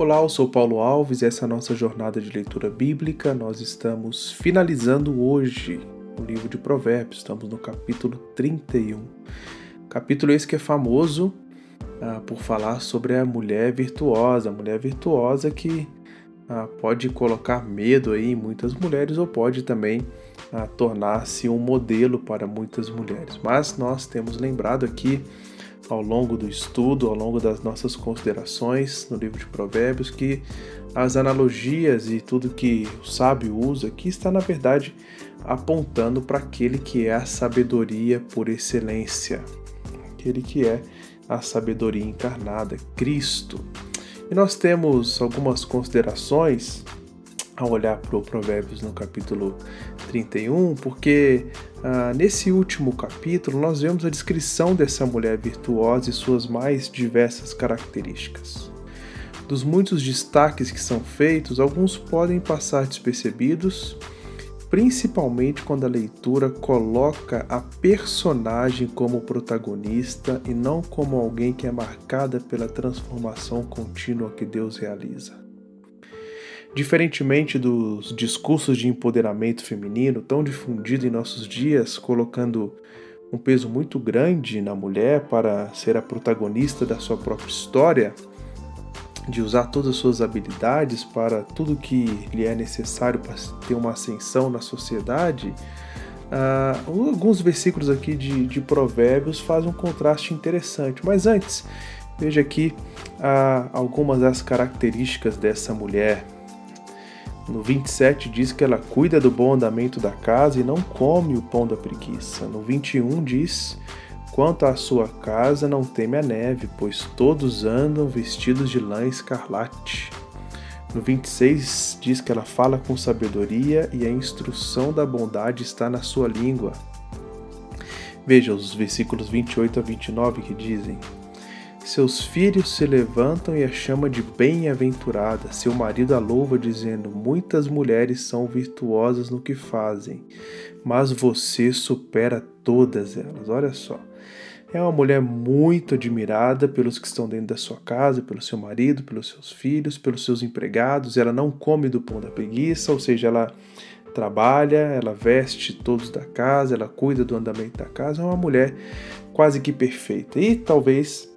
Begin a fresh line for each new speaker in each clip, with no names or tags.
Olá, eu sou Paulo Alves e essa é a nossa jornada de leitura bíblica. Nós estamos finalizando hoje o livro de Provérbios, estamos no capítulo 31. Capítulo esse que é famoso ah, por falar sobre a mulher virtuosa, a mulher virtuosa que ah, pode colocar medo aí em muitas mulheres ou pode também ah, tornar-se um modelo para muitas mulheres. Mas nós temos lembrado aqui ao longo do estudo, ao longo das nossas considerações no livro de Provérbios, que as analogias e tudo que o sábio usa aqui está, na verdade, apontando para aquele que é a sabedoria por excelência, aquele que é a sabedoria encarnada, Cristo. E nós temos algumas considerações ao olhar para o Provérbios no capítulo 31, porque ah, nesse último capítulo nós vemos a descrição dessa mulher virtuosa e suas mais diversas características. Dos muitos destaques que são feitos, alguns podem passar despercebidos, principalmente quando a leitura coloca a personagem como protagonista e não como alguém que é marcada pela transformação contínua que Deus realiza. Diferentemente dos discursos de empoderamento feminino tão difundido em nossos dias, colocando um peso muito grande na mulher para ser a protagonista da sua própria história, de usar todas as suas habilidades para tudo que lhe é necessário para ter uma ascensão na sociedade, uh, alguns versículos aqui de, de, Provérbios fazem um contraste interessante. Mas antes, veja aqui uh, algumas das características dessa mulher no 27 diz que ela cuida do bom andamento da casa e não come o pão da preguiça. No 21 diz: Quanto à sua casa, não teme a neve, pois todos andam vestidos de lã escarlate. No 26 diz que ela fala com sabedoria e a instrução da bondade está na sua língua. Veja os versículos 28 a 29 que dizem: seus filhos se levantam e a chama de bem-aventurada. Seu marido a louva, dizendo: Muitas mulheres são virtuosas no que fazem, mas você supera todas elas. Olha só. É uma mulher muito admirada pelos que estão dentro da sua casa, pelo seu marido, pelos seus filhos, pelos seus empregados. Ela não come do pão da preguiça, ou seja, ela trabalha, ela veste todos da casa, ela cuida do andamento da casa. É uma mulher quase que perfeita. E talvez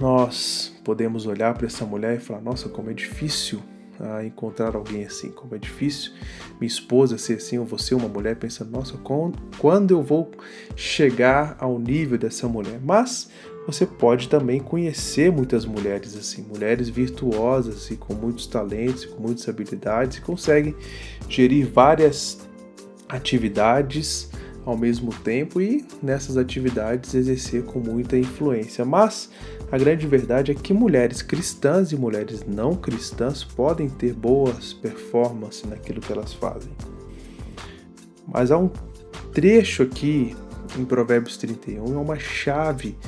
nós podemos olhar para essa mulher e falar: nossa, como é difícil ah, encontrar alguém assim, como é difícil minha esposa ser assim, ou você, uma mulher, pensando: nossa, quando eu vou chegar ao nível dessa mulher? Mas você pode também conhecer muitas mulheres assim, mulheres virtuosas e com muitos talentos com muitas habilidades e conseguem gerir várias atividades ao mesmo tempo e nessas atividades exercer com muita influência. Mas a grande verdade é que mulheres cristãs e mulheres não cristãs podem ter boas performances naquilo que elas fazem. Mas há um trecho aqui em Provérbios 31, é uma chave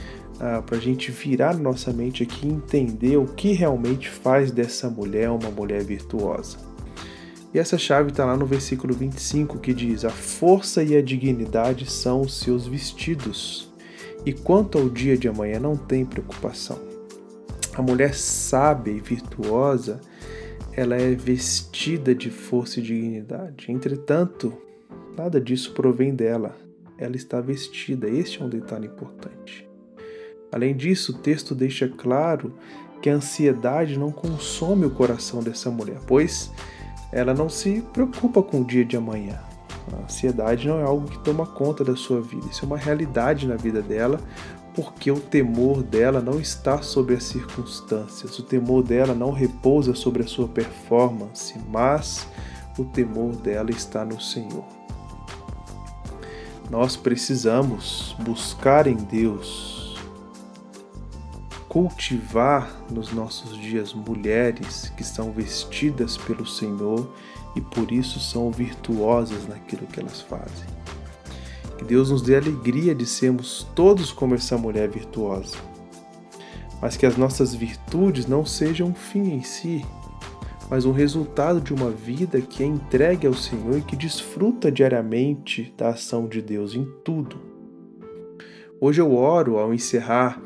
ah, para a gente virar nossa mente aqui e entender o que realmente faz dessa mulher uma mulher virtuosa. E essa chave está lá no versículo 25 que diz: A força e a dignidade são os seus vestidos, e quanto ao dia de amanhã não tem preocupação. A mulher sábia e virtuosa, ela é vestida de força e dignidade. Entretanto, nada disso provém dela. Ela está vestida. Este é um detalhe importante. Além disso, o texto deixa claro que a ansiedade não consome o coração dessa mulher, pois ela não se preocupa com o dia de amanhã. A ansiedade não é algo que toma conta da sua vida, isso é uma realidade na vida dela, porque o temor dela não está sobre as circunstâncias, o temor dela não repousa sobre a sua performance, mas o temor dela está no Senhor. Nós precisamos buscar em Deus cultivar nos nossos dias mulheres que são vestidas pelo Senhor e por isso são virtuosas naquilo que elas fazem. Que Deus nos dê alegria de sermos todos como essa mulher virtuosa, mas que as nossas virtudes não sejam um fim em si, mas um resultado de uma vida que é entregue ao Senhor e que desfruta diariamente da ação de Deus em tudo. Hoje eu oro ao encerrar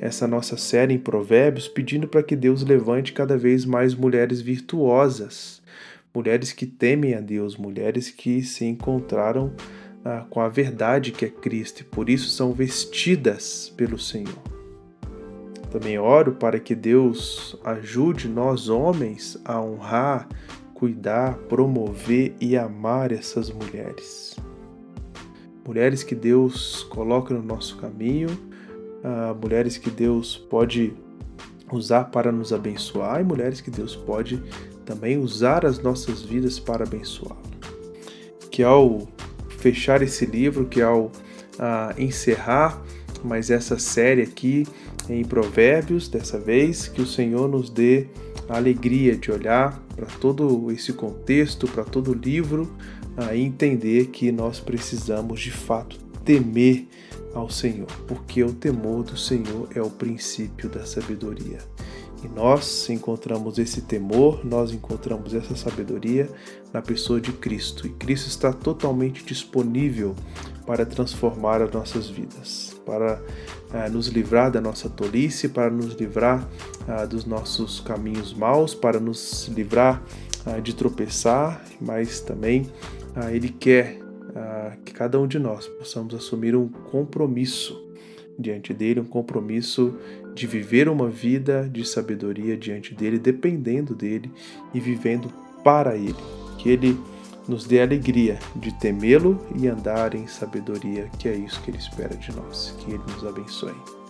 essa nossa série em Provérbios, pedindo para que Deus levante cada vez mais mulheres virtuosas, mulheres que temem a Deus, mulheres que se encontraram ah, com a verdade que é Cristo e por isso são vestidas pelo Senhor. Também oro para que Deus ajude nós homens a honrar, cuidar, promover e amar essas mulheres. Mulheres que Deus coloca no nosso caminho uh, mulheres que Deus pode usar para nos abençoar e mulheres que Deus pode também usar as nossas vidas para abençoá-lo. Que ao fechar esse livro, que ao uh, encerrar mais essa série aqui em Provérbios, dessa vez, que o Senhor nos dê a alegria de olhar para todo esse contexto, para todo o livro uh, e entender que nós precisamos de fato temer ao Senhor, porque o temor do Senhor é o princípio da sabedoria. E nós encontramos esse temor, nós encontramos essa sabedoria na pessoa de Cristo. E Cristo está totalmente disponível para transformar as nossas vidas, para uh, nos livrar da nossa tolice, para nos livrar uh, dos nossos caminhos maus, para nos livrar uh, de tropeçar, mas também Ele quer que cada um de nós possamos assumir um compromisso diante dele, um compromisso de viver uma vida de sabedoria diante dele, dependendo dele e vivendo para ele. Que ele nos dê alegria de temê-lo e andar em sabedoria, que é isso que ele espera de nós. Que ele nos abençoe.